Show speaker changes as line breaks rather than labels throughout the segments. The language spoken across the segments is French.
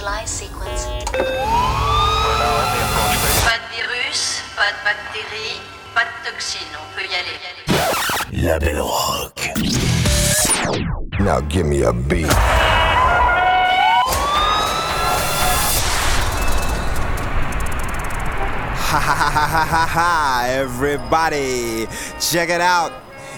Initialize sequence.
Pas de virus, pas de bactéries, pas de toxines, on peut y aller.
La Belle Rock.
Now give me a beat.
Ha ha ha ha ha ha ha, everybody. Check it out.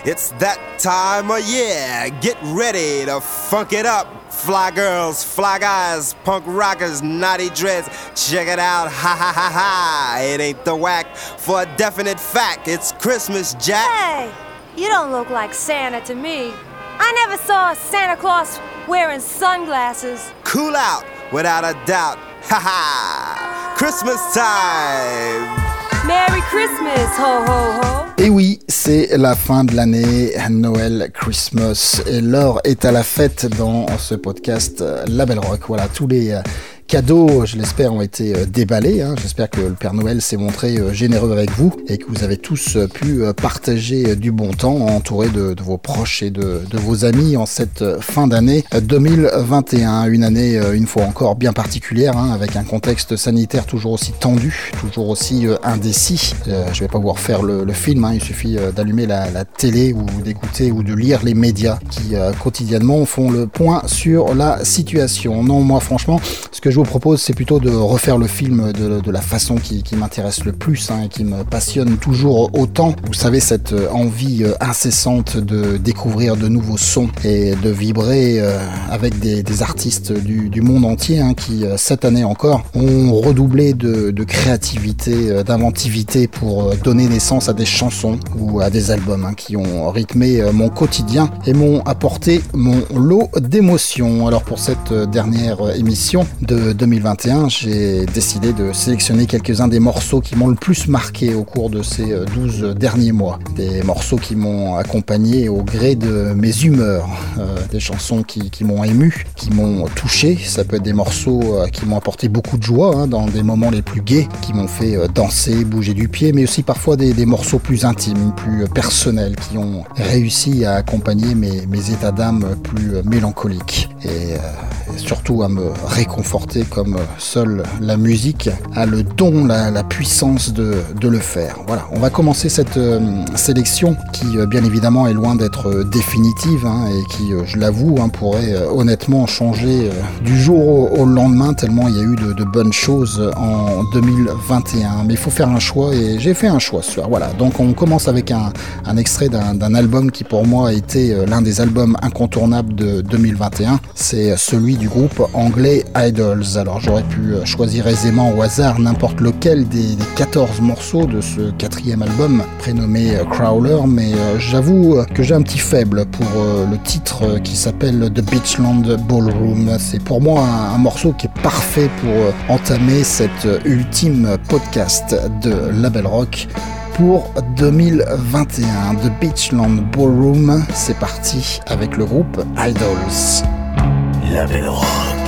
It's that time of year. Get ready to funk it up. Fly girls, fly guys, punk rockers, naughty dreads. Check it out. Ha ha ha ha. It ain't the whack for a definite fact. It's Christmas, Jack.
Hey, you don't look like Santa to me. I never saw Santa Claus wearing sunglasses.
Cool out, without a doubt. Ha ha. Christmas time.
Merry Christmas, ho ho ho.
Et oui, c'est la fin de l'année, Noël, Christmas, et l'heure est à la fête dans ce podcast euh, La Rock. Voilà, tous les euh, cadeaux, je l'espère, ont été euh, déballés. hein. J'espère que le Père Noël s'est montré euh, généreux avec vous et que vous avez tous euh, pu partager du bon temps, entouré de, vos proches et de, vos amis en cette fin d'année euh, 2021. Une année, une fois encore, bien particulière, hein, avec un contexte sanitaire toujours aussi tendu, toujours aussi indécis. Euh, je vais pas vous refaire le, le film, hein, il suffit d'allumer la, télé ou d'écouter ou de lire les médias qui quotidiennement font le point sur la situation. Non, moi franchement, ce que je vous propose, c'est plutôt de refaire le film de, la façon qui, m'intéresse le plus hein, et qui me passionne toujours autant. Vous savez, cette euh, envie euh, incessante de découvrir de nouveaux sons et de vibrer euh, avec des, artistes du, monde entier hein, qui, cette année encore, ont redoublé de, créativité, d'inventivité pour donner naissance à des chansons ou à des albums hein, qui ont rythmé mon quotidien et m'ont apporté mon lot d'émotions. Alors pour cette dernière émission de 2021, j'ai décidé de sélectionner quelques-uns des morceaux qui m'ont le plus marqué au cours de ces euh, 12 derniers mois. Des morceaux qui m'ont accompagné au gré de mes humeurs, euh, des chansons qui, m'ont ému, qui m'ont touché. Ça peut être des morceaux euh, qui m'ont apporté beaucoup de joie hein, dans des moments les plus gais, qui m'ont fait euh, danser, bouger du pied, mais aussi parfois des, morceaux plus intimes, plus euh, personnels, qui ont réussi à accompagner mes, états d'âme plus euh, mélancoliques euh, et surtout à me réconforter comme euh, seule la musique a le don, la, puissance de, le faire. Voilà, on va commencer cette euh, sélection qui euh, bien évidemment est loin d'être définitive hein, et qui, je l'avoue, hein, pourrait honnêtement changer du jour au, lendemain tellement il y a eu de, bonnes choses en 2021. Mais il faut faire un choix et j'ai fait un choix ce soir. Voilà, donc on commence avec un, extrait d'un album qui pour moi a été l'un des albums incontournables de 2021. C'est celui du groupe anglais Alors j'aurais pu euh, choisir aisément au hasard n'importe lequel des, des 14 morceaux de ce quatrième album prénommé euh, Crawler, mais euh, j'avoue que j'ai un petit faible pour le titre qui s'appelle The Beachland Ballroom. C'est pour moi un, morceau qui est parfait pour entamer cette euh, ultime podcast de Label Rock pour 2021. The Beachland Ballroom, c'est parti avec le groupe Idols.
La Belle Rock.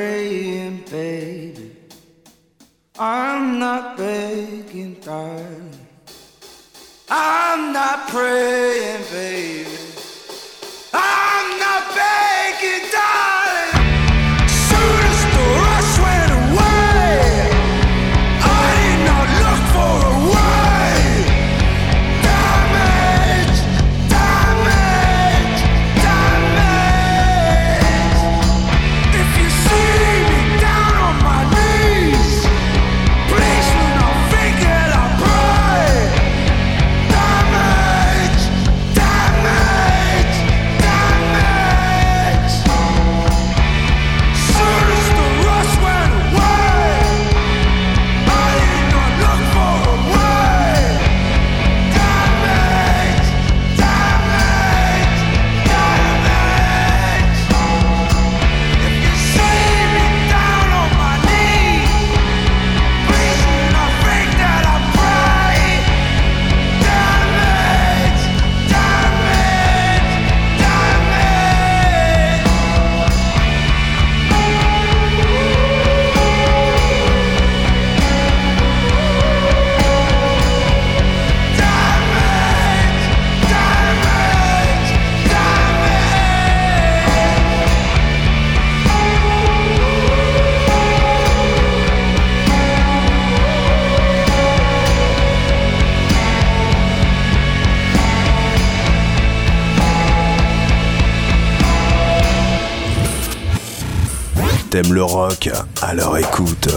praying, baby. I'm not begging, darling. I'm not praying, baby. I'm not begging, darling.
T'aimes le rock Alors écoute.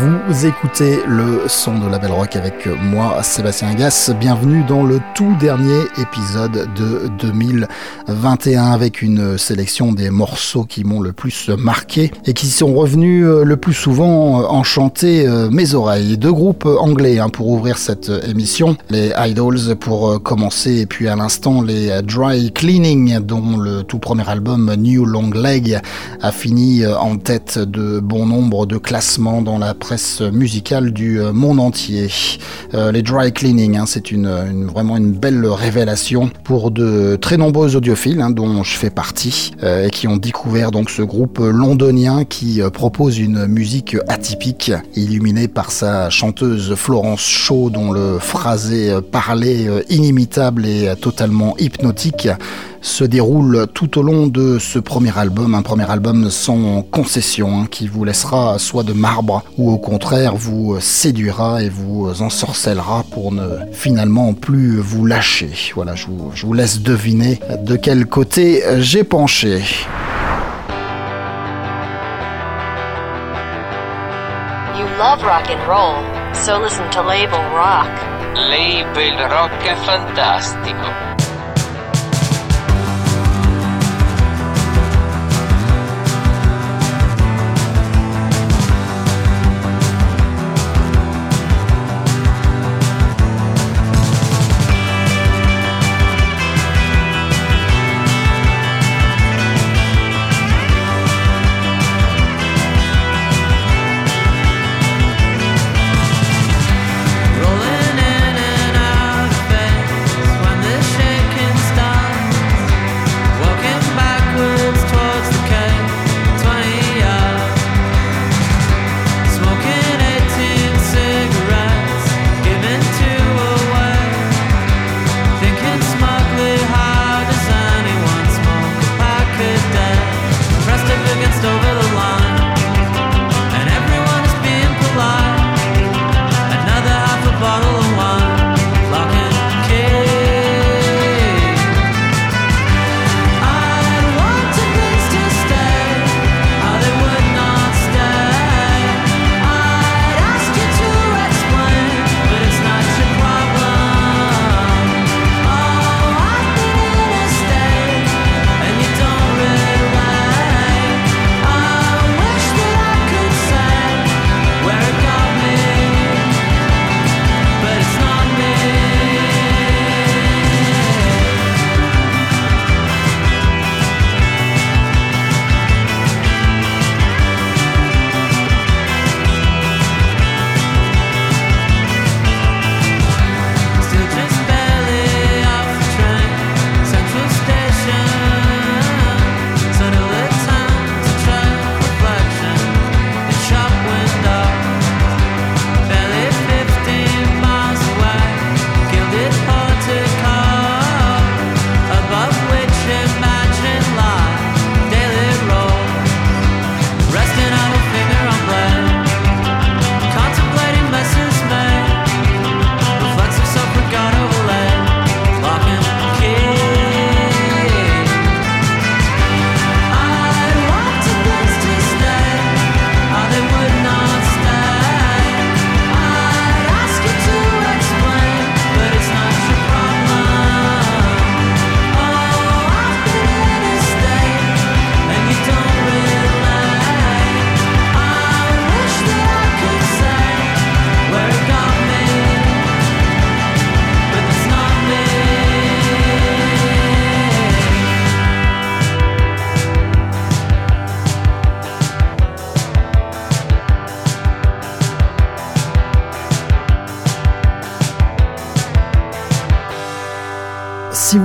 Vous écoutez le son de la Belle Rock avec moi, Sébastien Gas. Bienvenue dans le tout dernier épisode de 2021 avec une sélection des morceaux qui m'ont le plus marqué et qui sont revenus euh, le plus souvent euh, enchanter euh, mes oreilles. Deux groupes anglais hein, pour ouvrir cette émission. Les Idols pour commencer et puis à l'instant les Dry Cleaning dont le tout premier album New Long Leg a fini en tête de bon nombre de classements dans la presse musicale du euh, monde entier. Euh, les dry cleaning, hein, c'est une, vraiment une belle révélation pour de très nombreux audiophiles, hein, dont je fais partie, euh, et qui ont découvert donc ce groupe londonien qui propose une musique atypique, illuminée par sa chanteuse Florence Shaw, dont le phrasé parlé inimitable et totalement hypnotique se déroule tout au long de ce premier album, un premier album sans concession, hein, qui vous laissera soit de marbre ou au contraire vous séduira et vous ensorcellera pour ne finalement plus vous lâcher. Voilà, je vous, je vous laisse deviner de quel côté j'ai penché.
You love rock and roll, so listen to Label Rock.
Label Rock è fantastico.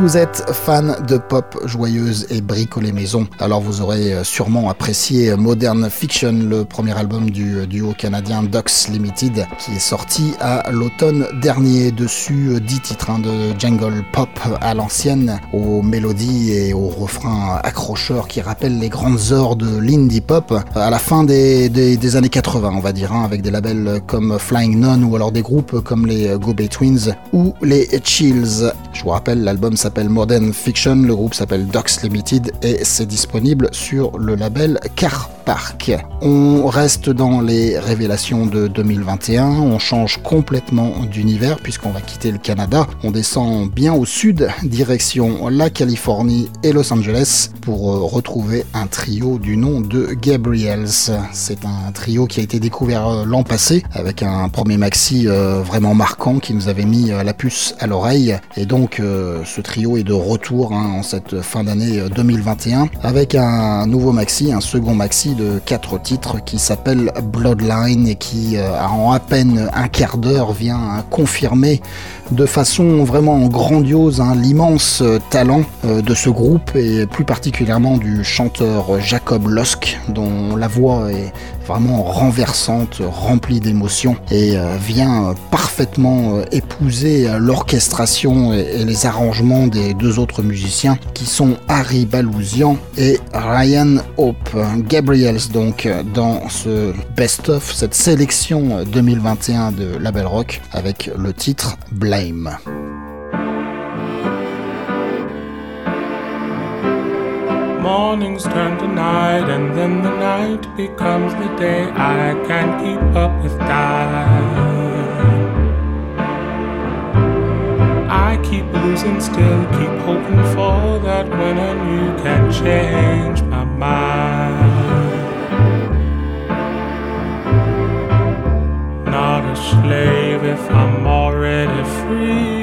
Vous êtes fan de pop joyeuse et bricolée maison, alors vous aurez euh, sûrement apprécié Modern Fiction, le premier album du euh, duo canadien Ducks Limited, qui est sorti à l'automne dernier. Dessus, euh, 10 titres hein, de jungle pop à l'ancienne, aux mélodies et aux refrains accrocheurs qui rappellent les grandes heures de l'indie pop à la fin des années 80, on va dire, hein, avec des labels comme Flying Nun ou alors des groupes comme les Go Bay Twins ou les Chills. Je vous rappelle, l'album s'appelle Modern Fiction, le groupe s'appelle Ducks Limited et c'est disponible sur le label Carpa. On reste dans les révélations de 2021, on change complètement d'univers puisqu'on va quitter le Canada, on descend bien au sud, direction la Californie et Los Angeles pour euh, retrouver un trio du nom de Gabriels. C'est un trio qui a été découvert euh, l'an passé avec un premier maxi euh, vraiment marquant qui nous avait mis la puce à l'oreille. Et donc ce trio est de retour hein, en cette fin d'année 2021 avec un nouveau maxi, un second maxi de 4 titres qui s'appelle Bloodline et qui en à peine un quart d'heure vient confirmer de façon vraiment grandiose hein, l'immense talent euh, de ce groupe et plus particulièrement du chanteur Jacob Lusk dont la voix est vraiment renversante, remplie d'émotions et euh, vient parfaitement euh, épouser l'orchestration et, les arrangements des deux autres musiciens qui sont Harry Balousian et Ryan Hope. Donc dans ce best-of, cette sélection 2021 de Label Rock avec le titre Blame.
Mornings turn to night, and then the night becomes the day. I can't keep up with time. I keep losing still, keep hoping for that and you can change my mind. Slave if I'm already er free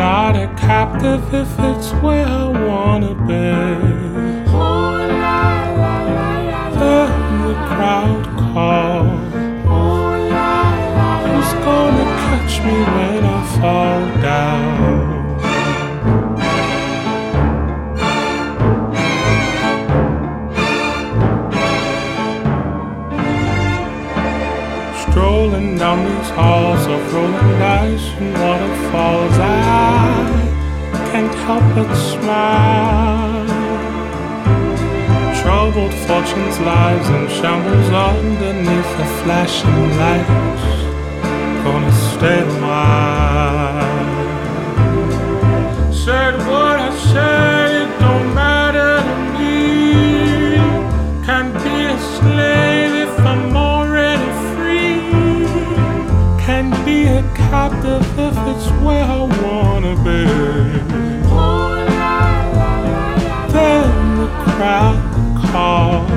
not a captive if it's where I wanna be. Then the crowd calls. Who's gonna catch me when I fall down? Down these halls of rolling dice and waterfalls, I can't help but smile. Troubled fortunes, lives, and shambles underneath the flashing lights. Gonna stay a while. Said what I said, captive if it's where I wanna be. Then the crowd calls.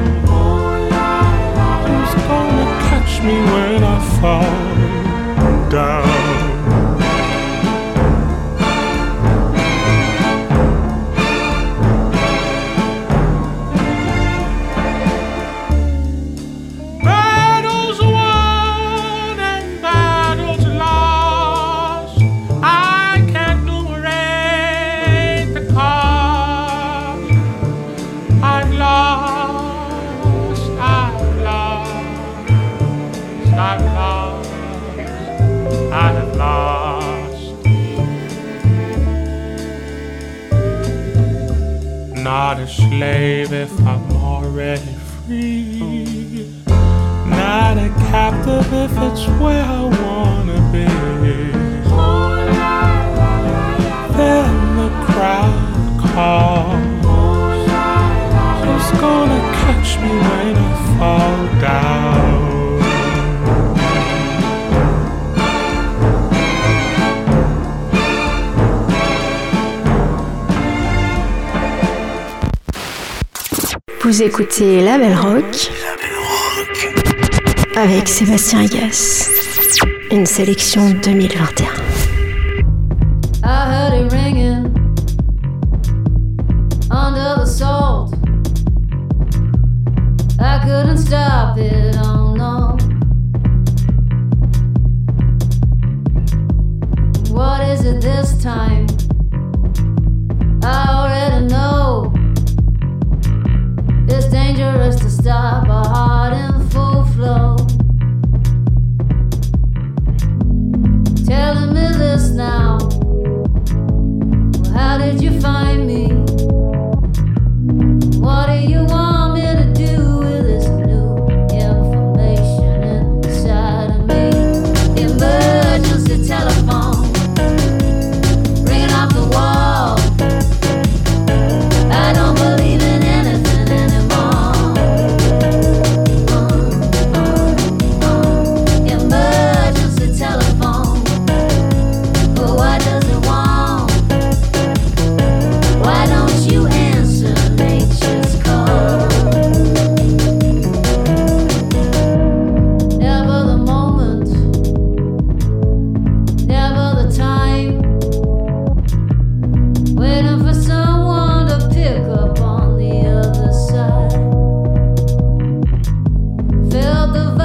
Who's gonna catch me when I fall down?
Écoutez La Belle Rock avec Sébastien Agas. Une sélection 2021.
the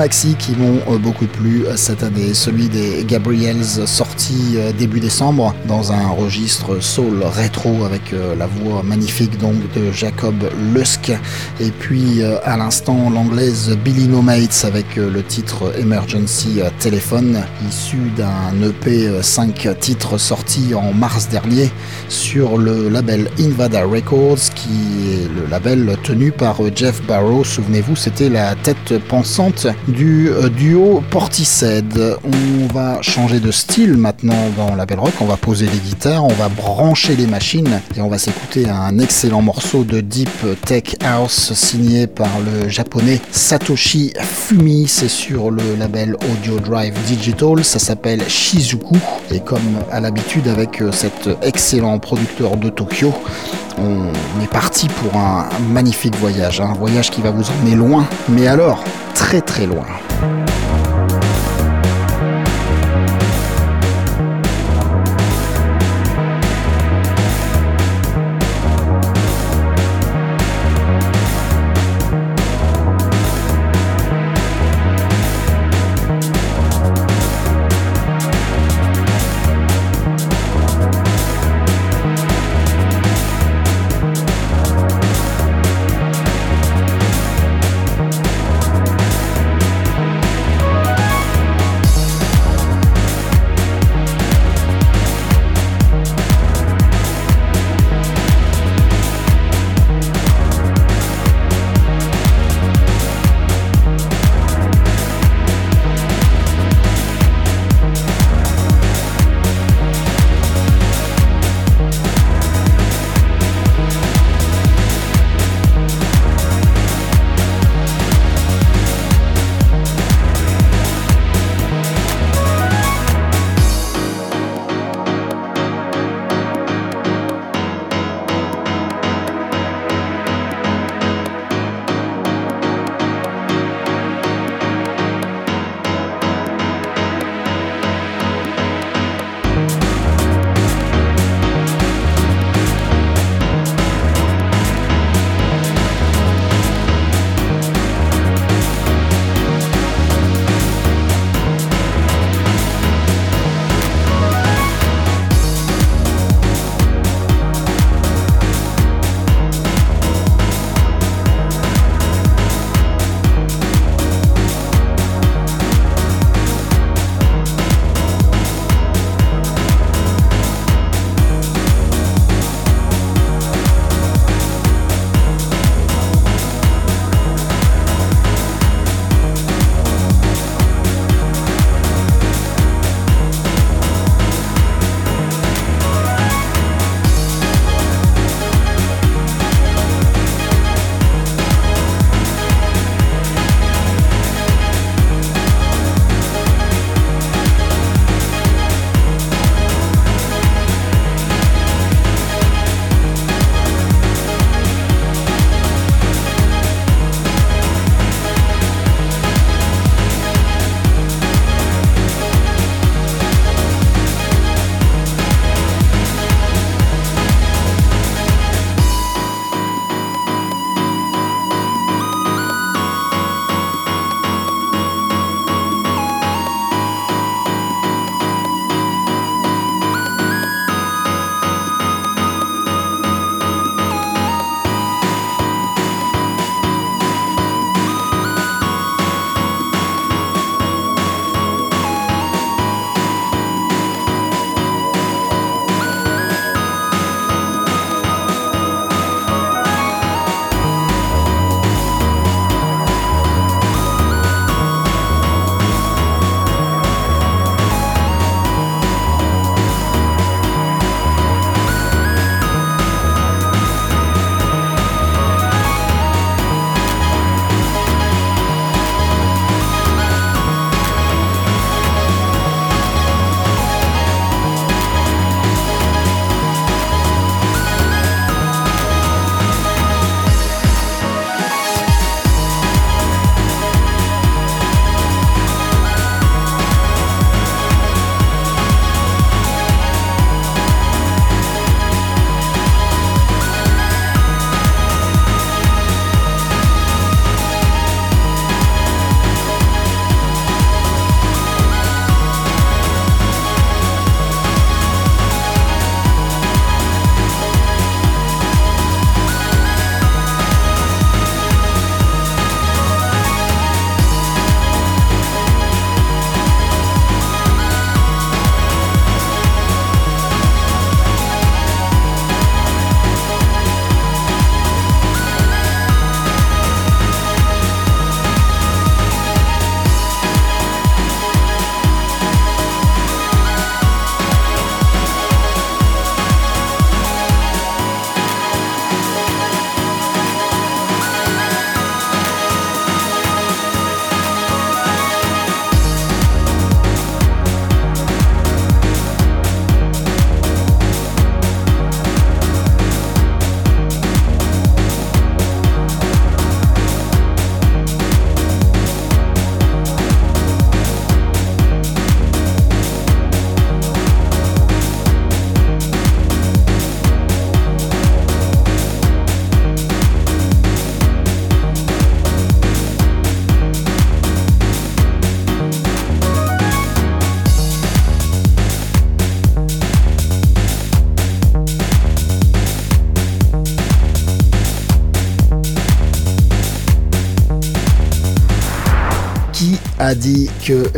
maxi qui m'ont euh, beaucoup plu euh, cette année. Celui des Gabriels sorti euh, début décembre dans un registre soul rétro avec la voix magnifique donc de Jacob Lusk. Et puis à l'instant l'anglaise Billy No Mates avec le titre Emergency Telephone issu d'un EP 5 titres sorti en mars dernier sur le label Invada Records qui est le label tenu par Jeff Barrow. Souvenez-vous, c'était la tête pensante du euh, duo Portishead. On va changer de style maintenant dans la Belle Rock. On va poser les guitares, on va brancher les machines et on va s'écouter un excellent morceau de Deep Tech House signé par le japonais Satoshi Fumi. C'est sur le label Audio Drive Digital. Ça s'appelle Shizuku. Et comme à l'habitude avec euh, cet excellent producteur de Tokyo, on est parti pour un magnifique voyage. Un voyage qui va vous emmener loin. Mais alors, très très loin.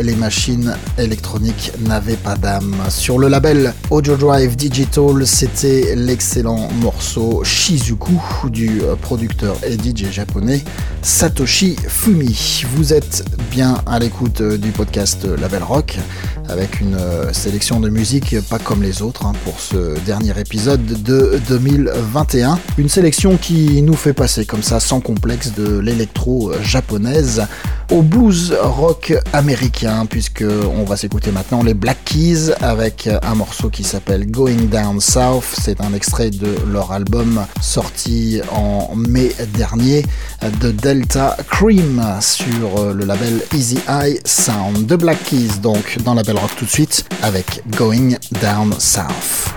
Les machines électroniques n'avaient pas d'âme Sur le label Audio Drive Digital, c'était l'excellent morceau Shizuku du producteur et DJ japonais Satoshi Fumi. Vous êtes bien à l'écoute du podcast Label Rock avec une sélection de musique pas comme les autres hein, pour ce dernier épisode de 2021. Une sélection qui nous fait passer comme ça sans complexe de l'électro japonaise au blues rock américain puisque on va s'écouter maintenant les Black Keys avec un morceau qui s'appelle Going Down South. C'est un extrait de leur album sorti en mai dernier de Delta Cream sur le label Easy Eye Sound. De Black Keys donc dans la belle rock tout de suite avec Going Down South.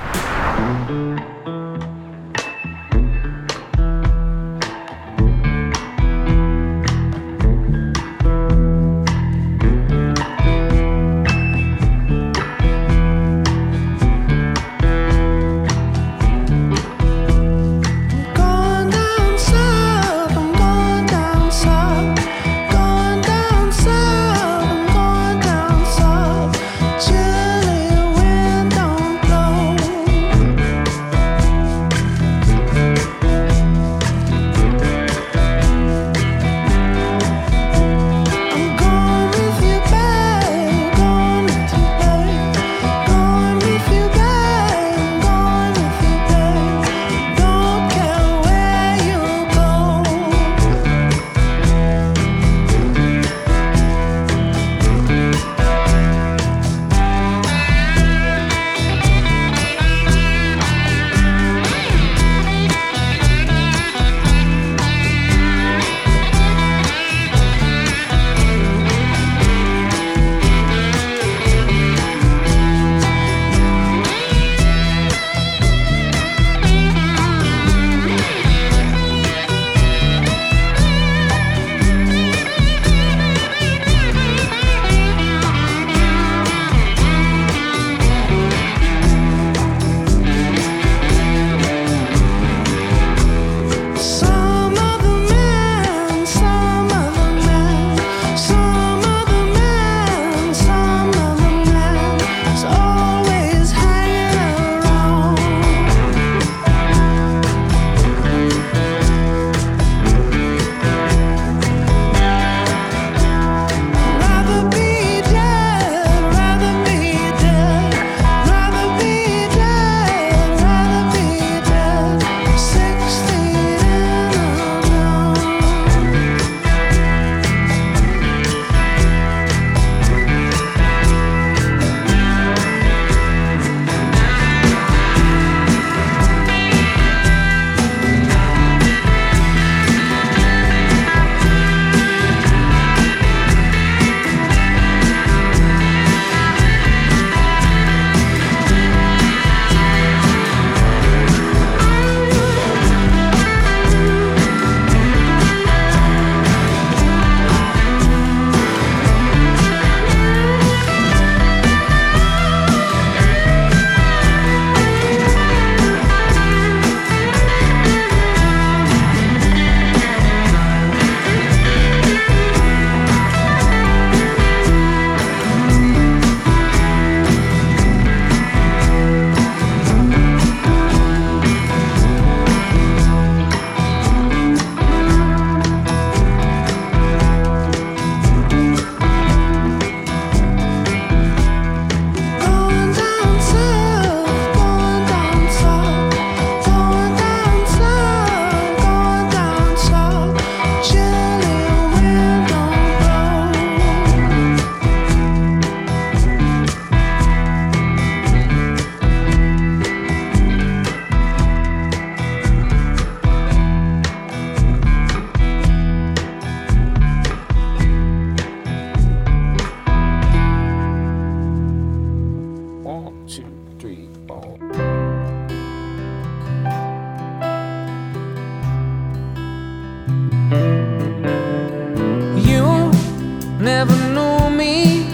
Never knew me,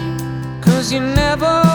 cause you never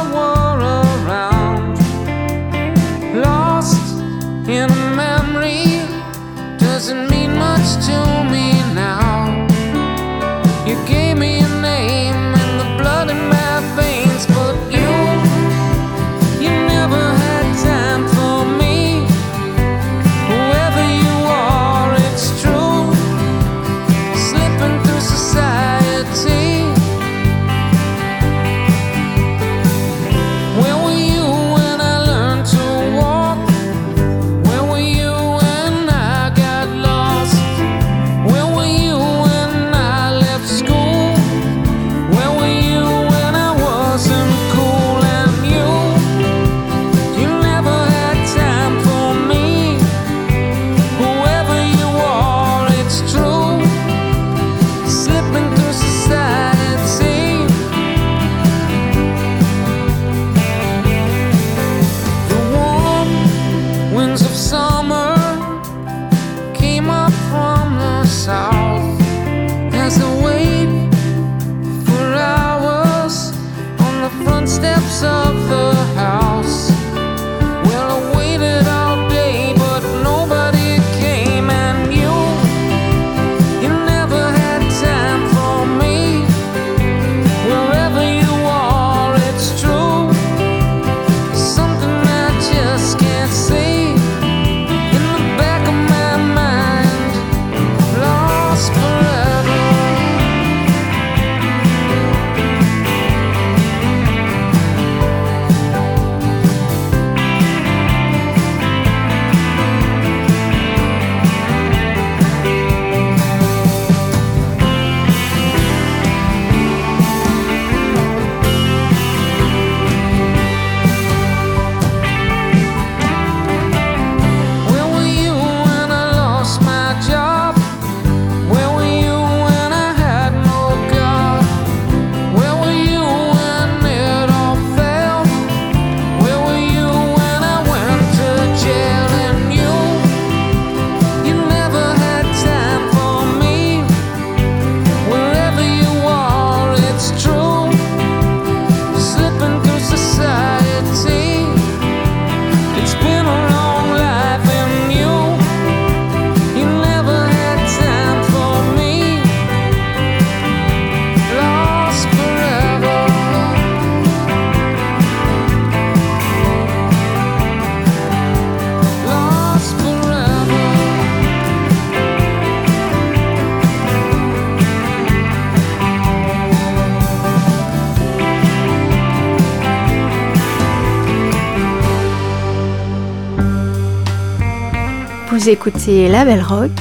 Vous écoutez La Belle Rock,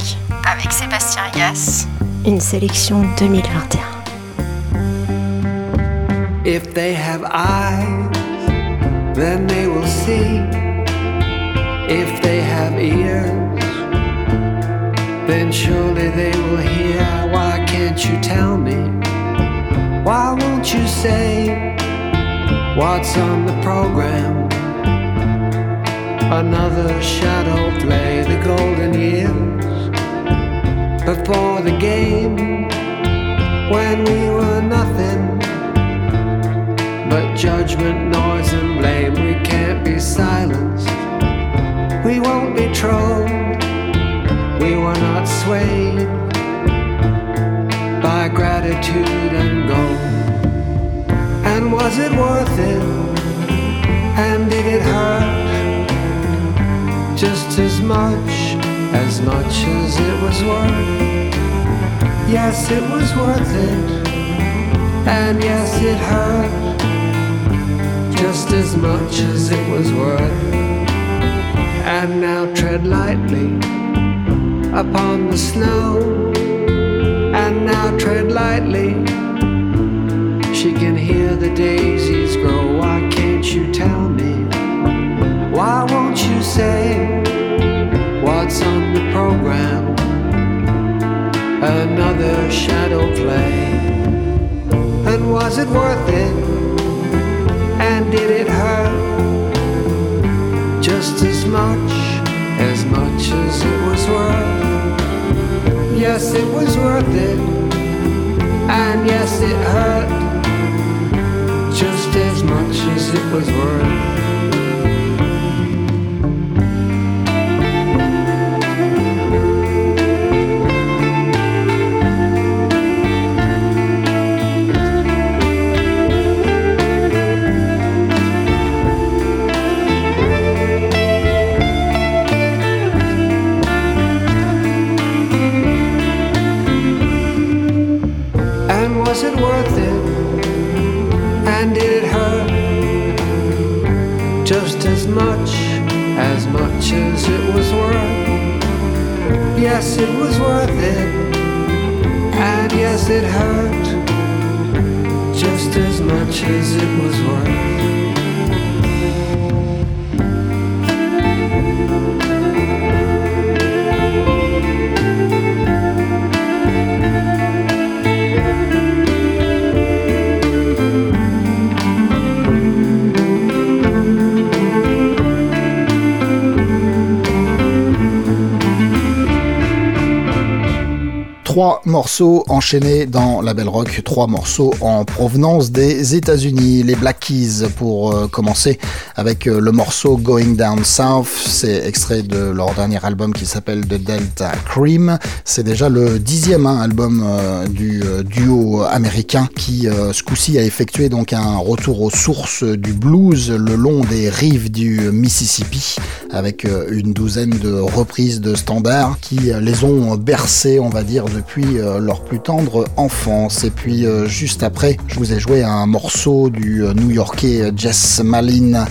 Avec Sébastien Yass.
une sélection 2021.
If they have eyes, then they will see. If they have ears, then surely they will hear. Why can't you tell me? Why won't you say what's on the program? Another shadow play, the golden years before the game when we were nothing but judgment, noise, and blame. We can't be silenced, we won't be trolled. We were not swayed by gratitude and gold. And was it worth it? And did it hurt? Just as much, as much as it was worth. Yes, it was worth it. And yes, it hurt just as much as it was worth. And now tread lightly upon the snow. And now tread lightly. She can hear the daisies grow. Why can't you tell me? Why won't say what's on the program? Another shadow play. And was it worth it? And did it hurt? Just as much, as much as it was worth. Yes, it was worth it. And yes, it hurt. Just as much as it was worth. Yes, it was worth it. And yes, it hurt. Just as much as it was worth.
Morceaux enchaînés dans la Belle Rock, trois morceaux en provenance des États-Unis. Les Black Keys pour euh, commencer avec euh, le morceau Going Down South. C'est extrait de leur dernier album qui s'appelle The Delta Cream. C'est déjà le dixième hein, album euh, du duo américain qui ce coup-ci a effectué donc un retour aux sources du blues le long des rives du Mississippi avec une douzaine de reprises de standards qui les ont bercés on va dire depuis euh, leur plus tendre enfance. Et puis euh, juste après, je vous ai joué un morceau du euh, New-Yorkais Jess Malin,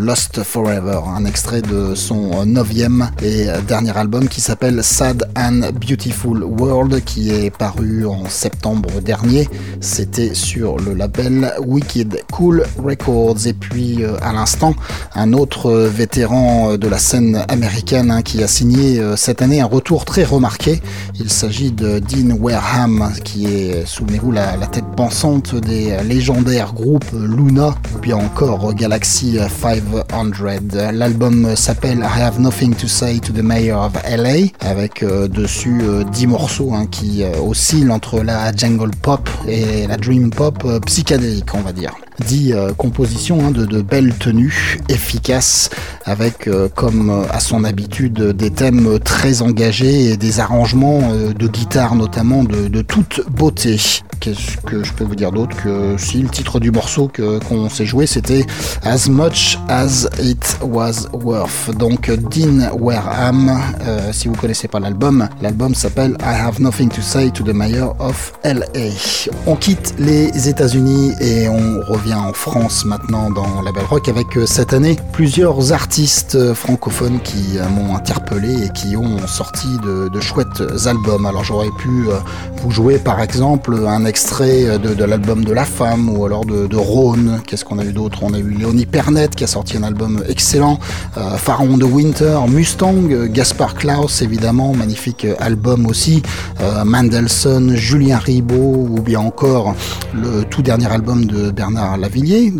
Lost Forever, un extrait de son neuvième et dernier album qui s'appelle Sad and Beautiful World, qui est paru en septembre dernier. C'était sur le label Wicked Cool Records. Et puis à l'instant, un autre vétéran de la scène américaine hein, qui a signé cette année un retour très remarqué. Il s'agit de Wareham, qui est, souvenez-vous, la, tête pensante des légendaires groupes Luna ou bien encore Galaxy 500. L'album s'appelle I Have Nothing to Say to the Mayor of LA, avec euh, dessus euh, 10 morceaux hein, qui euh, oscillent entre la jungle pop et la dream pop euh, psychédélique, on va dire. 10 euh, compositions hein, de, belles tenues, efficaces, avec euh, comme euh, à son habitude des thèmes très engagés et des arrangements euh, de guitare notamment de, toute beauté. Qu'est-ce que je peux vous dire d'autre que si le titre du morceau que qu'on s'est joué c'était As Much As It Was Worth. Donc Dean Wareham, si vous connaissez pas l'album, l'album s'appelle I Have Nothing to Say to the Mayor of LA. On quitte les États-Unis et on revient en France maintenant dans la Belle Rock avec euh, cette année plusieurs artistes euh, francophones qui euh, m'ont interpellé et qui ont sorti de, chouettes albums. Alors j'aurais pu vous jouer par exemple un extrait de, l'album de La Femme ou alors de, de Rhône. Qu'est-ce qu'on a eu d'autre? On a eu Léonie Pernet qui a sorti un album excellent, Pharaon de Winter, Mustang, Gaspard Klaus évidemment, magnifique album aussi, euh, Mendelssohn, Julien Ribot ou bien encore le tout dernier album de Bernard Lavillier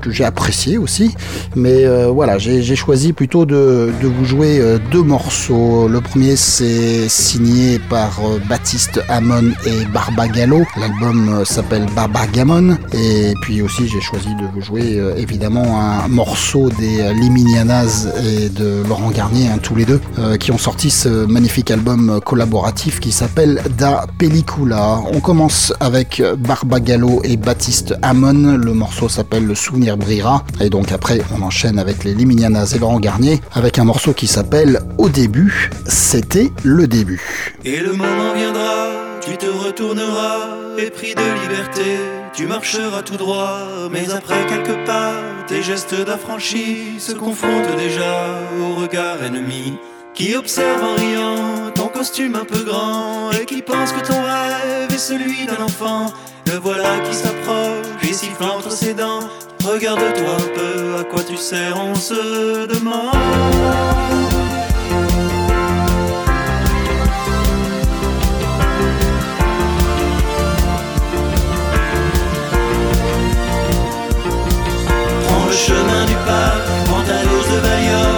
que j'ai apprécié aussi. Mais euh, voilà, j'ai choisi plutôt de, vous jouer euh, deux morceaux. Le premier c'est signé par euh, Baptiste Hamon et Barbagallo. L'album euh, s'appelle Barbagamon. Et puis aussi j'ai choisi de vous jouer évidemment un morceau des Liminianas et de Laurent Garnier, hein, tous les deux, qui ont sorti ce magnifique album collaboratif qui s'appelle Da Pellicula. On commence avec Barbagallo et Baptiste Hamon. Le morceau s'appelle Le Souvenir brillera. Et donc après, on enchaîne avec les Liminianas et Laurent Garnier avec un morceau qui s'appelle Au début, c'était le début.
Et le moment viendra, tu te retourneras, épris de liberté, tu marcheras tout droit, mais après quelques pas, tes gestes d'affranchi se confrontent déjà au regard ennemi, qui observe en riant ton costume un peu grand, et qui pense que ton rêve est celui d'un enfant. Le voilà qui s'approche et siffle entre ses dents. Regarde-toi un peu, à quoi tu sers, on se demande. Chemin du parc, prends de Valium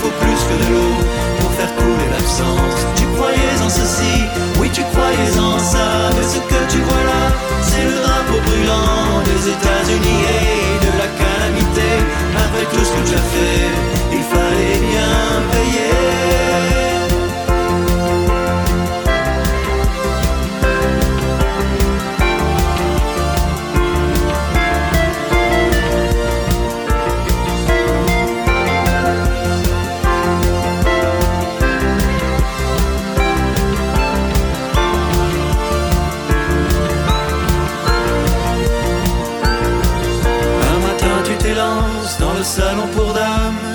faut plus que de l'eau pour faire couler l'absence. Tu croyais en ceci, oui tu croyais en ça. Mais ce que tu vois là, c'est le drapeau brûlant des États-Unis et de la calamité. Après tout ce que tu as fait,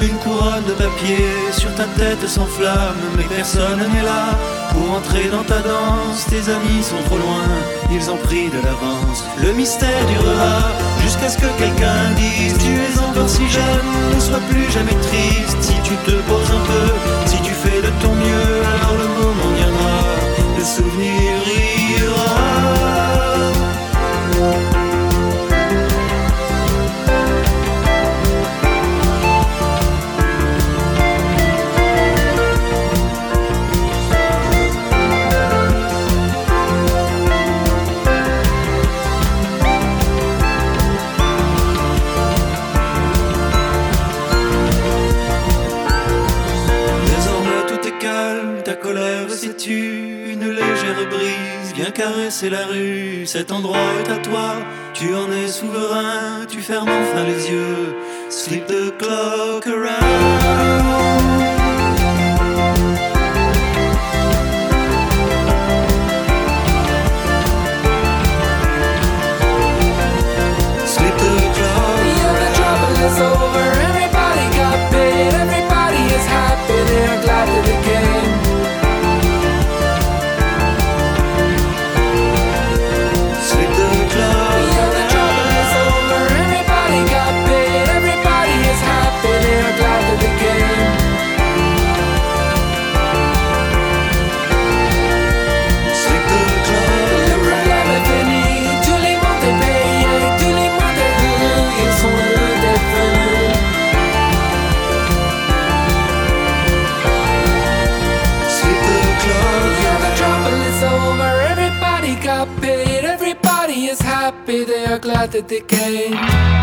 Une couronne de papier sur ta tête s'enflamme Mais personne n'est là pour entrer dans ta danse. Tes amis sont trop loin, ils ont pris de l'avance. Le mystère durera jusqu'à ce que quelqu'un dise Tu es encore si jeune, ne sois plus jamais triste. Si tu te poses un peu, si tu fais
caresser la rue. Cet endroit est à toi, tu en es souverain. Tu fermes enfin les yeux. Sleep the clock around.
Happy. They are glad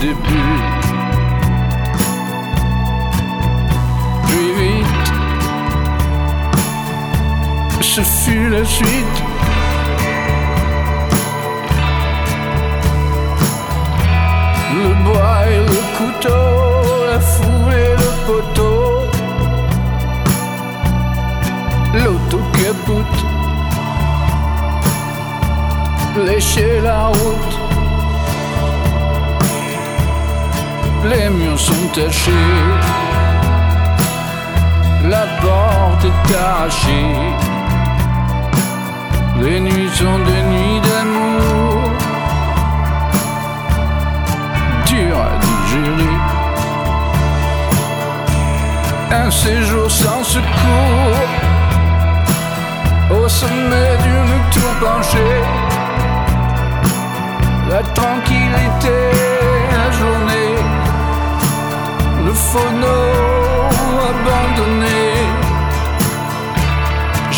début. Puis vite, ce fut la suite. Le bois et le couteau, la foule et le poteau, l'autocapoute lécher la route. Les murs sont tachés, la porte est arrachée. Les nuits sont des nuits d'amour, dures à digérer. Un séjour sans secours, au sommet d'une tour penchée la tranquillité, la journée, le phono abandonné.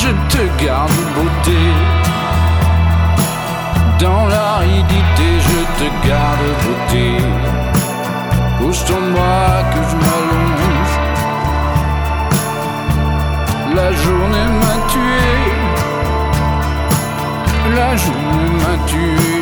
Je te garde beauté, dans l'aridité, je te garde beauté. Pousse-toi-moi que je m'allonge. La journée m'a tué, la journée m'a tué.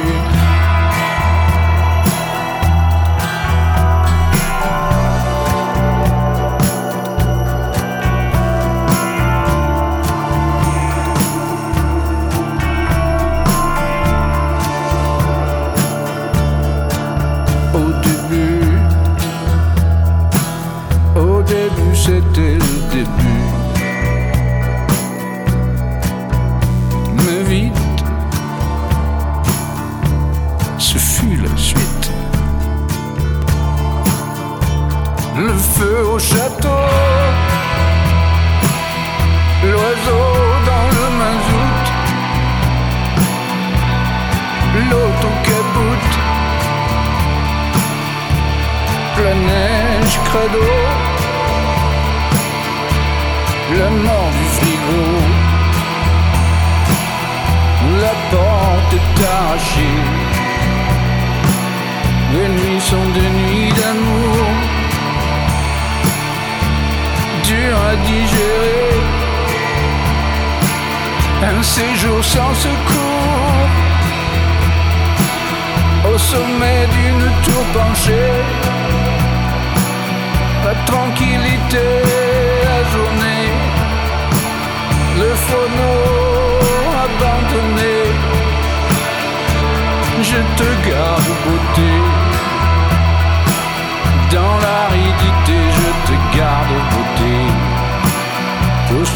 Château, l'oiseau dans le mazout, l'autocapoute la neige credo, la mort du frigo, la porte est arrachée, les nuits sont des nuits d'amour, à digérer, un séjour sans secours, au sommet d'une tour penchée la tranquillité,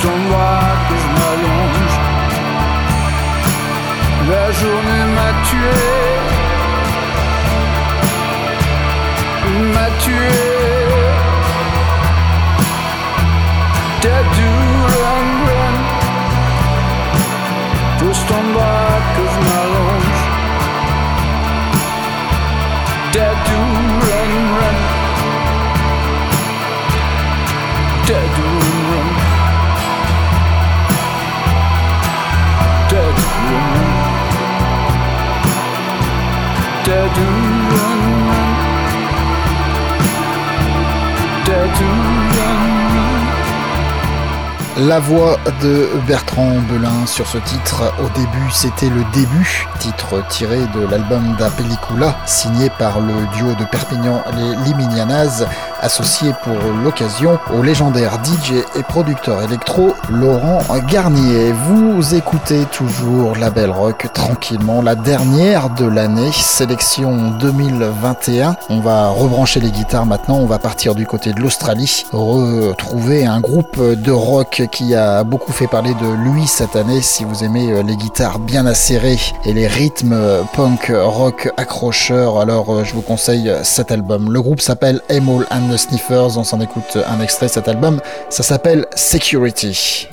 Pousse-toi-moi que je m'allonge, la journée m'a tué. m'a tué. Dead to run, run. Just en bas que je m'allonge. Dead to run, run. Dead to
La voix de Bertrand Belin sur ce titre, au début c'était le début, titre tiré de l'album Da Pellicula, signé par le duo de Perpignan les Liminianas, associé pour l'occasion au légendaire DJ et producteur électro Laurent Garnier. Vous écoutez toujours la Belle Rock tranquillement, la dernière de l'année, sélection 2021. On va rebrancher les guitares maintenant, on va partir du côté de l'Australie, retrouver un groupe de rock qui a beaucoup fait parler de lui cette année. Si vous aimez euh, les guitares bien acérées et les rythmes punk rock accrocheurs, alors euh, je vous conseille cet album. Le groupe s'appelle Emol and Sniffers. On s'en écoute un extrait de cet album. Ça s'appelle Security.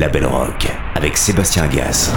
La
belle Rock avec Sébastien Agas.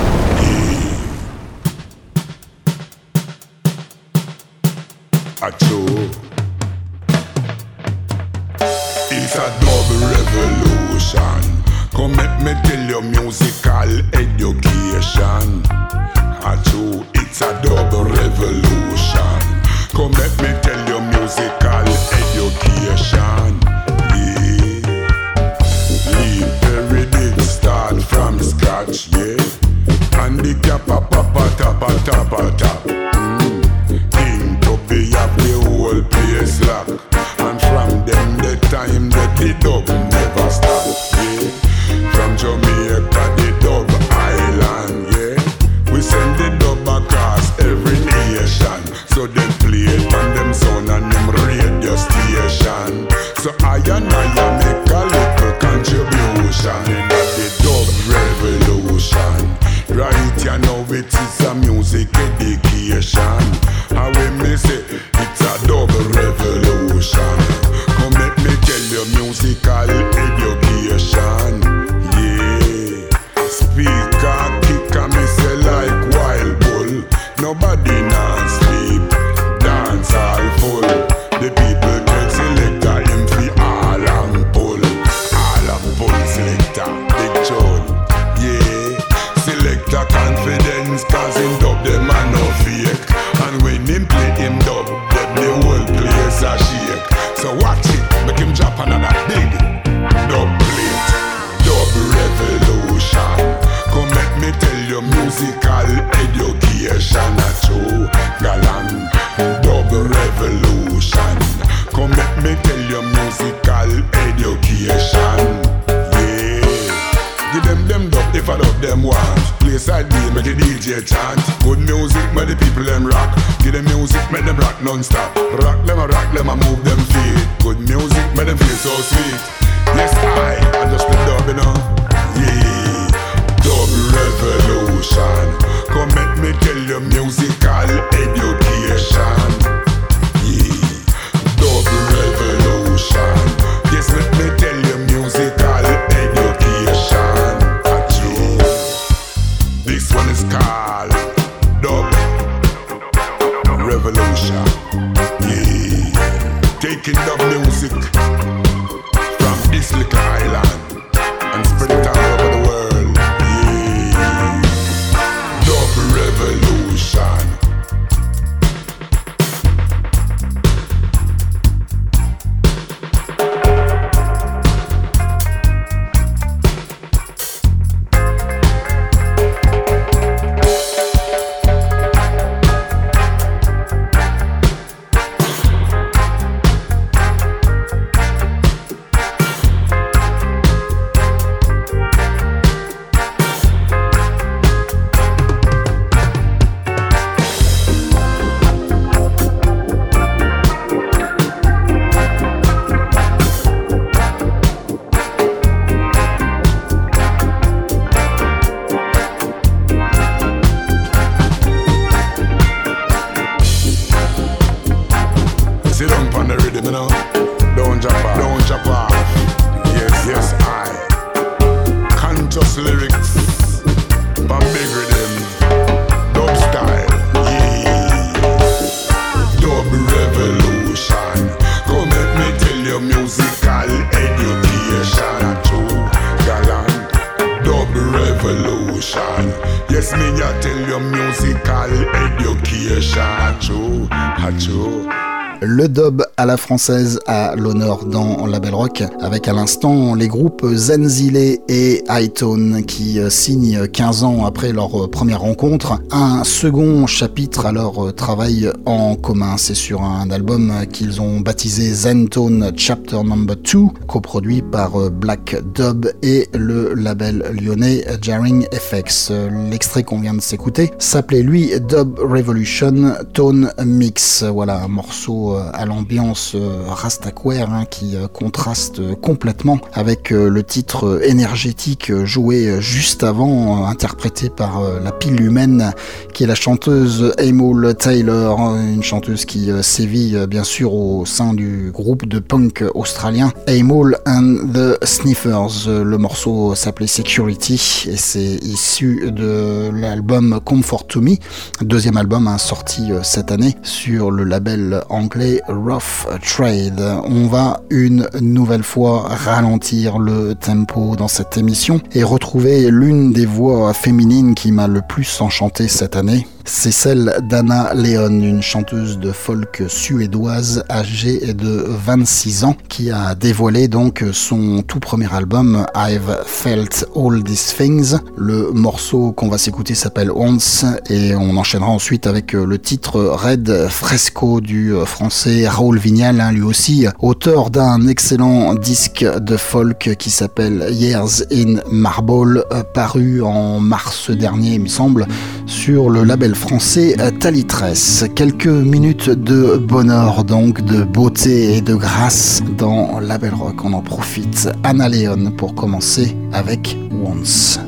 française à l'honneur dans la Belle Rock, avec à l'instant les groupes Zenzile et Hightone qui euh, signent 15 ans après leur euh, première rencontre un second chapitre à leur travail en commun. C'est sur un album qu'ils ont baptisé Zentone Chapter Number 2, coproduit par euh, Black Dub et le label lyonnais Jarring FX. L'extrait qu'on vient de s'écouter s'appelait lui Dub Revolution Tone Mix. Voilà un morceau à l'ambiance rastaquaire hein, qui euh, contraste euh, complètement avec euh, le titre énergétique joué juste avant, interprété par la pile humaine qui est la chanteuse Amol Taylor, euh, une chanteuse qui sévit bien sûr au sein du groupe de punk australien Amol and the Sniffers. Le morceau s'appelait Security et c'est issu de l'album Comfort to Me, deuxième album hein, sorti cette année sur le label anglais Rough Trade. On va une nouvelle fois ralentir le tempo dans cette émission et retrouver l'une des voix féminines qui m'a le plus enchanté cette année. C'est celle d'Anna Leon, une chanteuse de folk suédoise âgée de 26 ans qui a dévoilé donc son tout premier album I've Felt All These Things. Le morceau qu'on va s'écouter s'appelle Once et on enchaînera ensuite avec le titre Red Fresco du français Raoul Vignal, hein, lui aussi auteur d'un excellent disque de folk qui s'appelle Years in Marble, euh, paru en mars dernier, il me semble, sur le label français euh, Talitress. Quelques minutes de bonheur, donc de beauté et de grâce dans Label Rock. On en profite. Anna Leon pour commencer avec Once.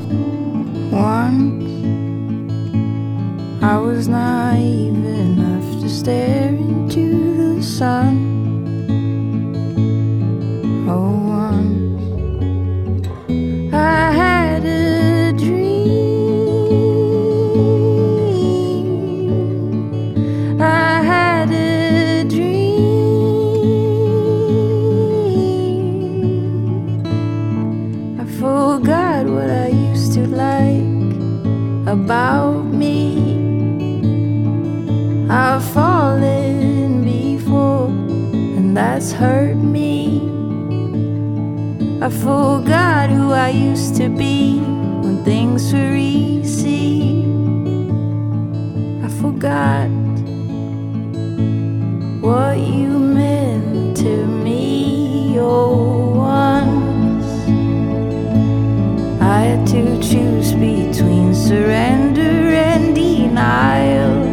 Once sun. Oh, once I had a dream. I had a dream. I forgot what I used to like about me. Before, and that's hurt me. I forgot who I used to be when things were easy. I forgot what you meant to me. Oh, once I had to choose between surrender and denial.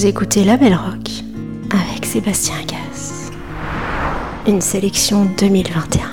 Vous écoutez La Belle Rock avec Sébastien Gass. Une sélection 2021.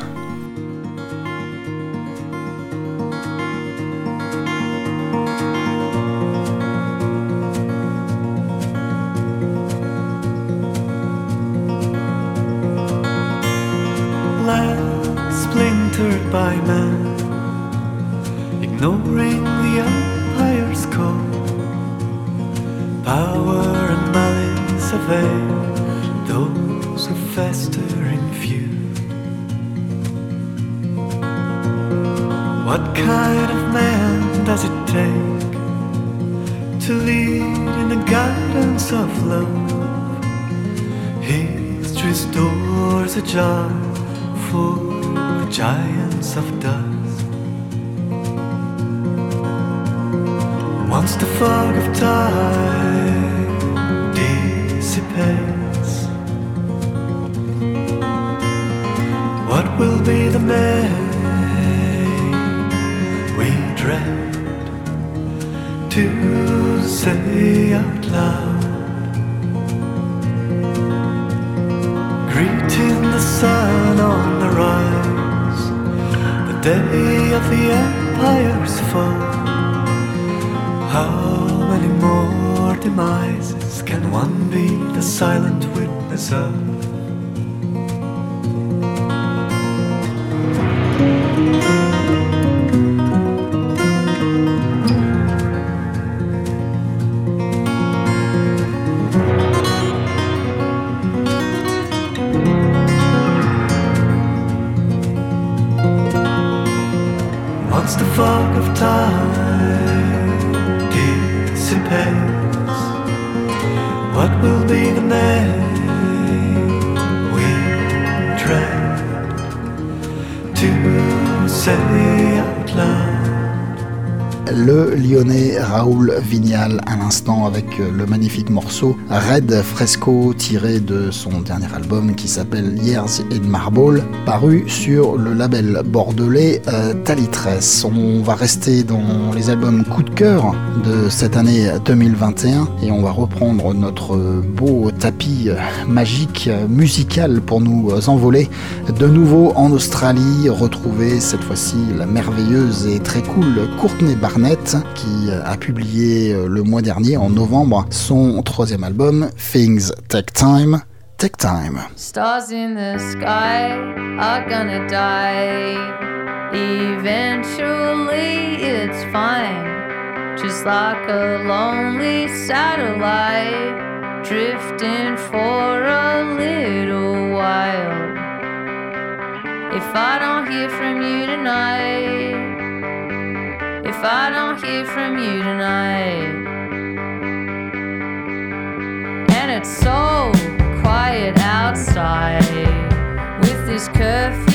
Day of the empire's fall. How many more demises can one be the silent witness of?
Le lyonnais Raoul Vignal à l'instant avec le magnifique morceau Red Fresco tiré de son dernier album qui s'appelle Years in Marble paru sur le label bordelais euh. On va rester dans les albums coup de cœur de cette année 2021 et on va reprendre notre beau tapis magique musical pour nous envoler de nouveau en Australie, retrouver cette fois-ci la merveilleuse et très cool Courtney Barnett qui a publié euh, le mois dernier en novembre son troisième album Things Take Time. Take Time.
Stars in the sky are gonna die. Eventually, it's fine. Just like a lonely satellite drifting for a little while. If I don't hear from you tonight, if I don't hear from you tonight, and it's so quiet outside with this curfew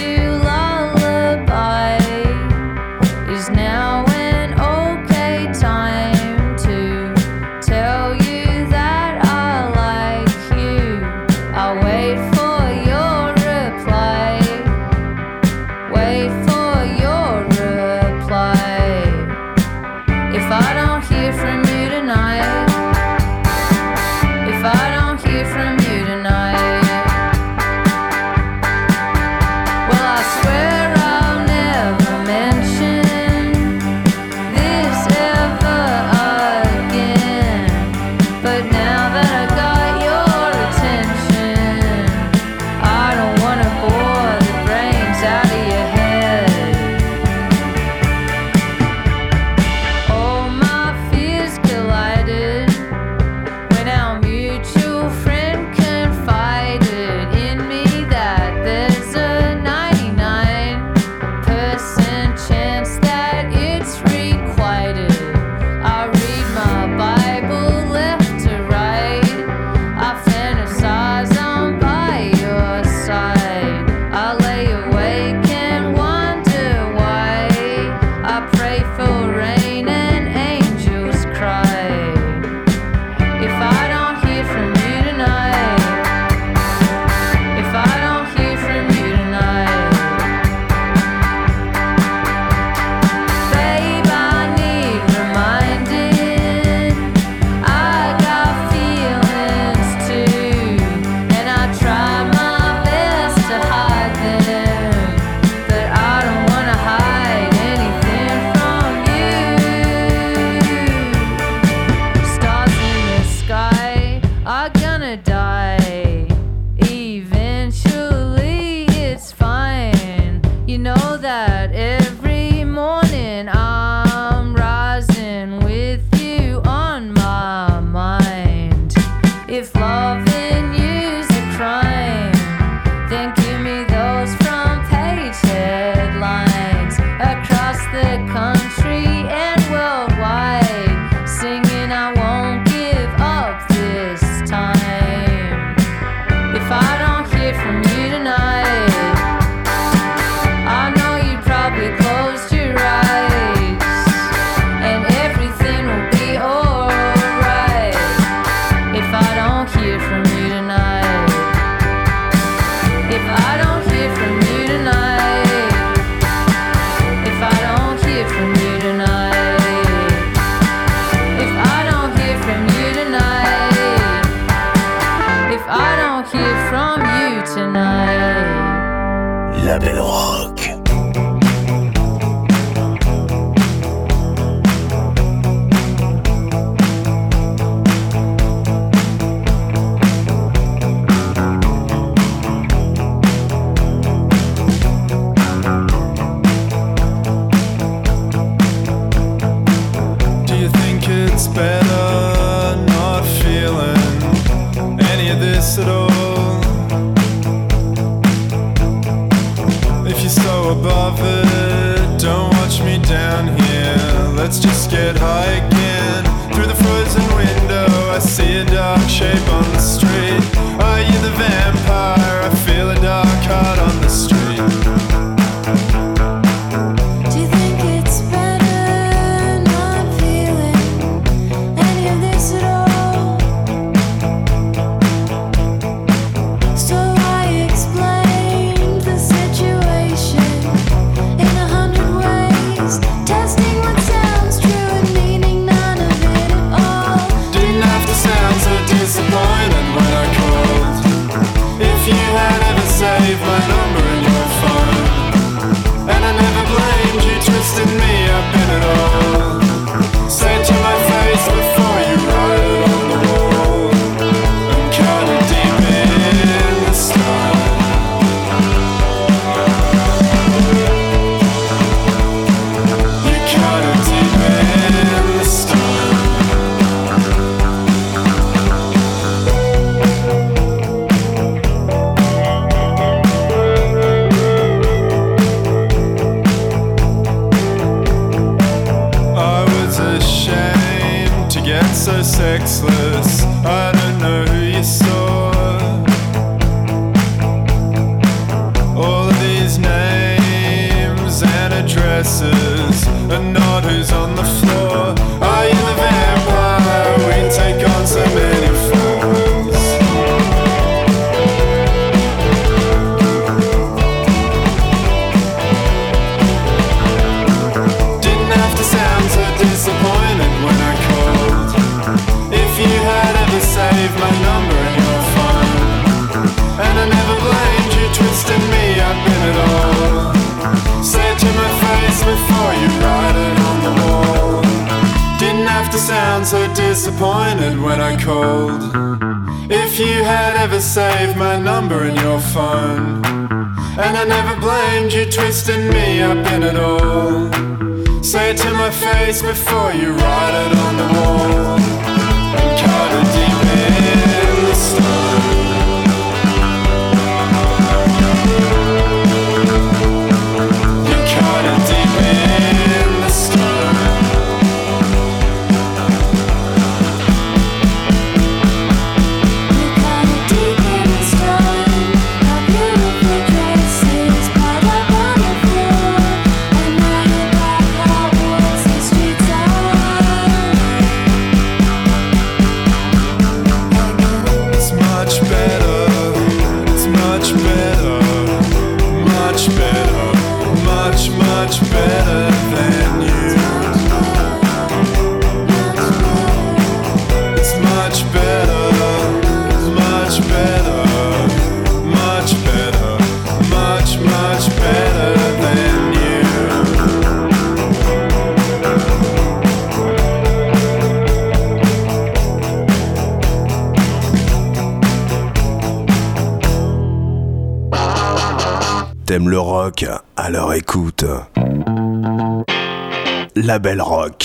Label Rock.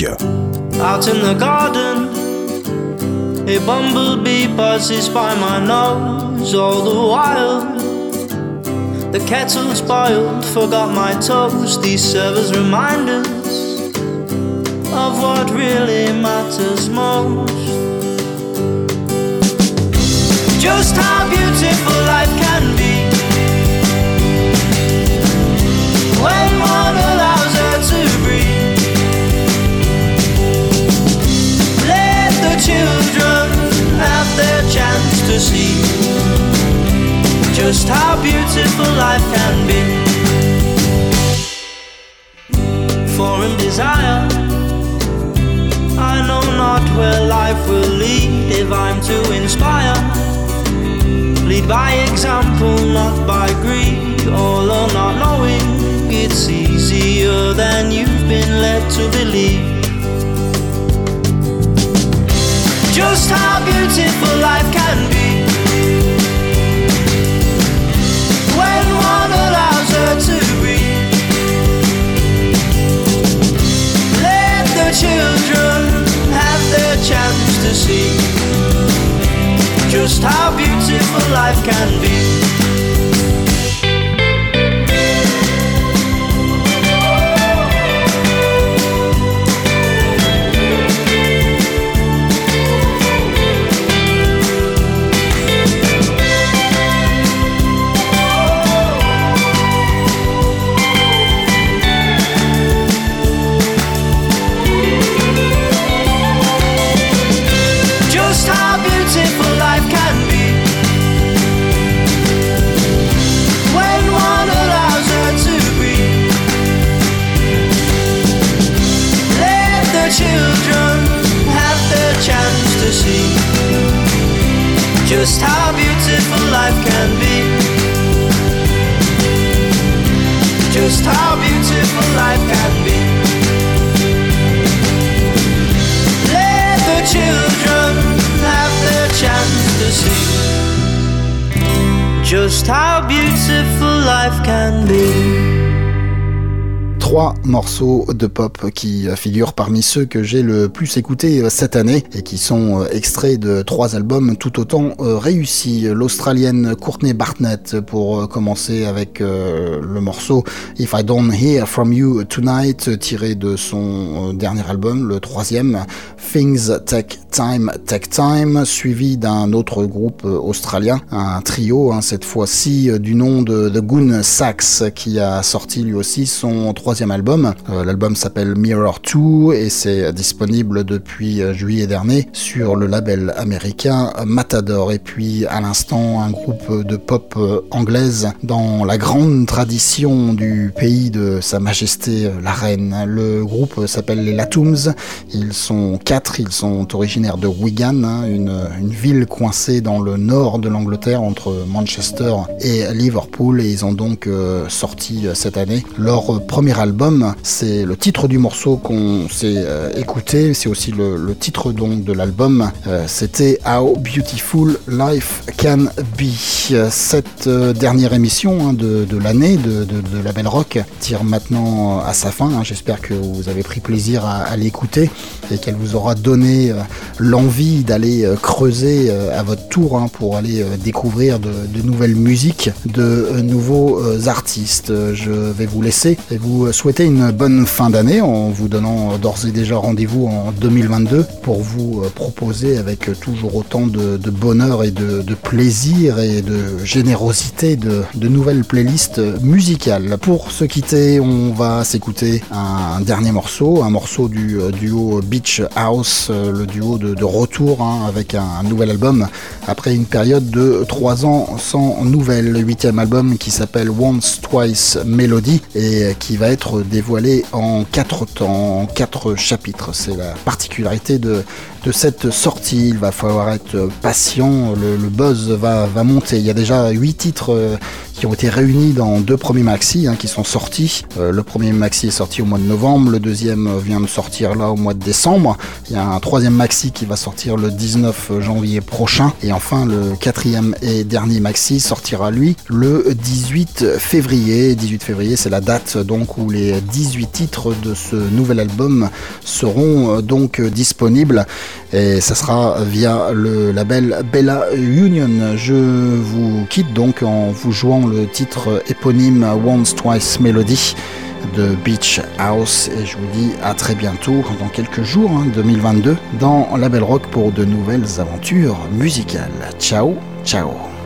Out in the garden, a bumblebee buzzes by my nose all the while. The kettle's boiled, forgot my toast. These servers remind us of what really matters most. Just how beautiful life can be when one allows. children have their chance to see just how beautiful life can be. Foreign desire, I know not where life will lead if I'm to inspire. Lead by example, not by greed. All or not knowing, it's easier than you've been led to believe. Just how beautiful life can be when one allows her to breathe. Let the children have their chance to see just how beautiful life can be.
Morceaux de pop qui figurent parmi ceux que j'ai le plus écoutés cette année et qui sont extraits de trois albums tout autant réussis. L'Australienne Courtney Barnett pour commencer avec le morceau If I Don't Hear From You Tonight tiré de son dernier album, le troisième Things Take Time, Take Time, suivi d'un autre groupe australien, un trio, hein, cette fois-ci du nom de The Goon Sax, qui a sorti lui aussi son troisième album. Euh, L'album s'appelle Mirror 2 et c'est disponible depuis juillet dernier sur le label américain Matador. Et puis à l'instant, un groupe de pop anglaise dans la grande tradition du pays de Sa Majesté la Reine. Le groupe s'appelle les Latums. Ils sont quatre, ils sont originaires de Wigan, hein, une, ville coincée dans le nord de l'Angleterre entre Manchester et Liverpool. Et ils ont donc euh, sorti cette année leur premier album. C'est le titre du morceau qu'on s'est euh, écouté. C'est aussi le, titre donc de l'album. Euh, C'était How Beautiful Life Can Be. Cette euh, dernière émission hein, de, l'année de, la Belle Rock tire maintenant à sa fin. Hein. J'espère que vous avez pris plaisir à l'écouter et qu'elle vous aura donné l'envie d'aller creuser à votre tour hein, pour aller découvrir de, nouvelles musiques, de nouveaux artistes. Je vais vous laisser et vous souhaiter une bonne fin d'année en vous donnant d'ores et déjà rendez-vous en 2022 pour vous proposer avec toujours autant de, bonheur et de, plaisir et de générosité de, nouvelles playlists musicales. Pour se quitter, on va s'écouter un, dernier morceau, un morceau du duo Beach House, le duo de, retour hein, avec un, nouvel album après une période de 3 ans sans nouvelles. Le huitième album qui s'appelle Once Twice Melody et qui va être dévoilé en quatre temps, en quatre chapitres. C'est la particularité de, de cette sortie. Il va falloir être patient, le, buzz va, va, monter. Il y a déjà huit titres euh, qui ont été réunis dans deux premiers maxi hein, qui sont sortis. Euh, le premier maxi est sorti au mois de novembre, le deuxième vient de sortir là au mois de décembre. Il y a un troisième maxi qui va sortir le 19 janvier prochain. Et enfin, le quatrième et dernier maxi sortira lui le 18 février. 18 février, c'est la date donc où les 18 titres de ce nouvel album seront donc disponibles et ça sera via le label Bella Union. Je vous quitte donc en vous jouant le titre éponyme Once Twice Melody de Beach House et je vous dis à très bientôt dans quelques jours hein, 2022 dans la Belle Rock pour de nouvelles aventures musicales. Ciao, ciao.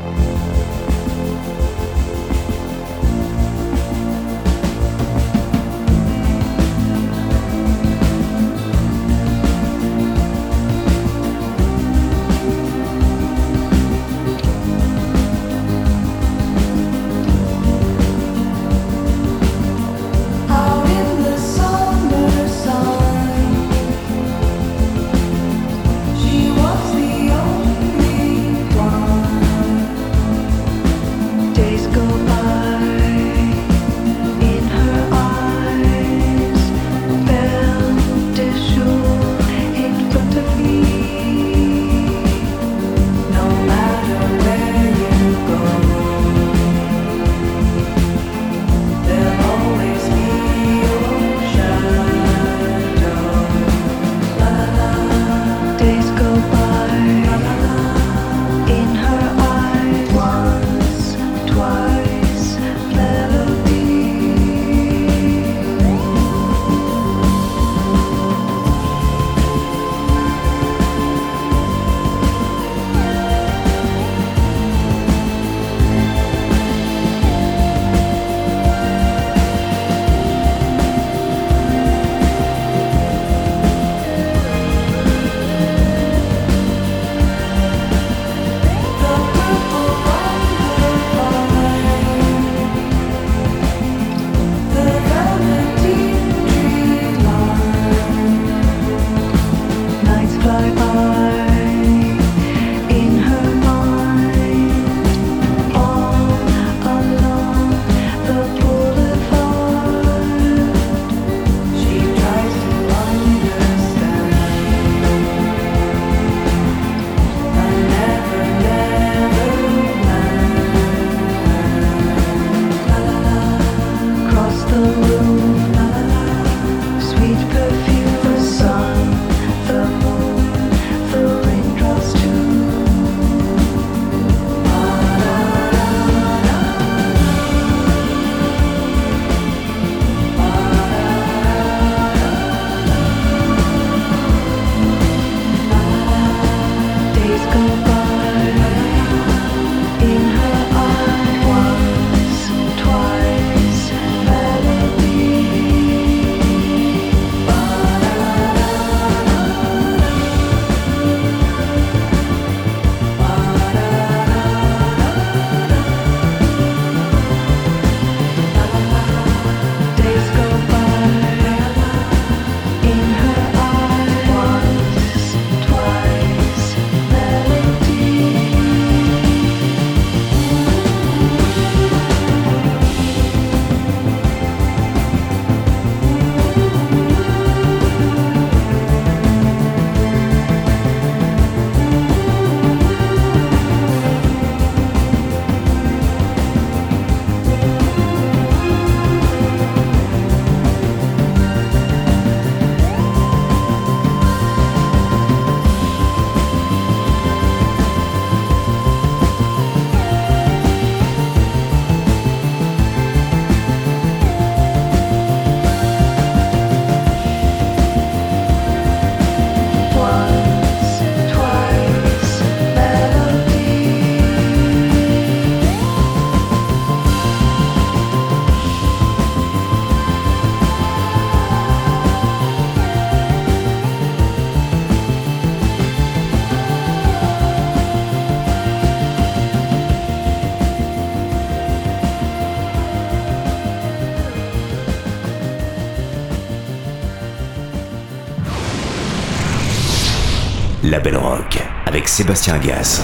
La Belle Rock avec Sébastien Gas.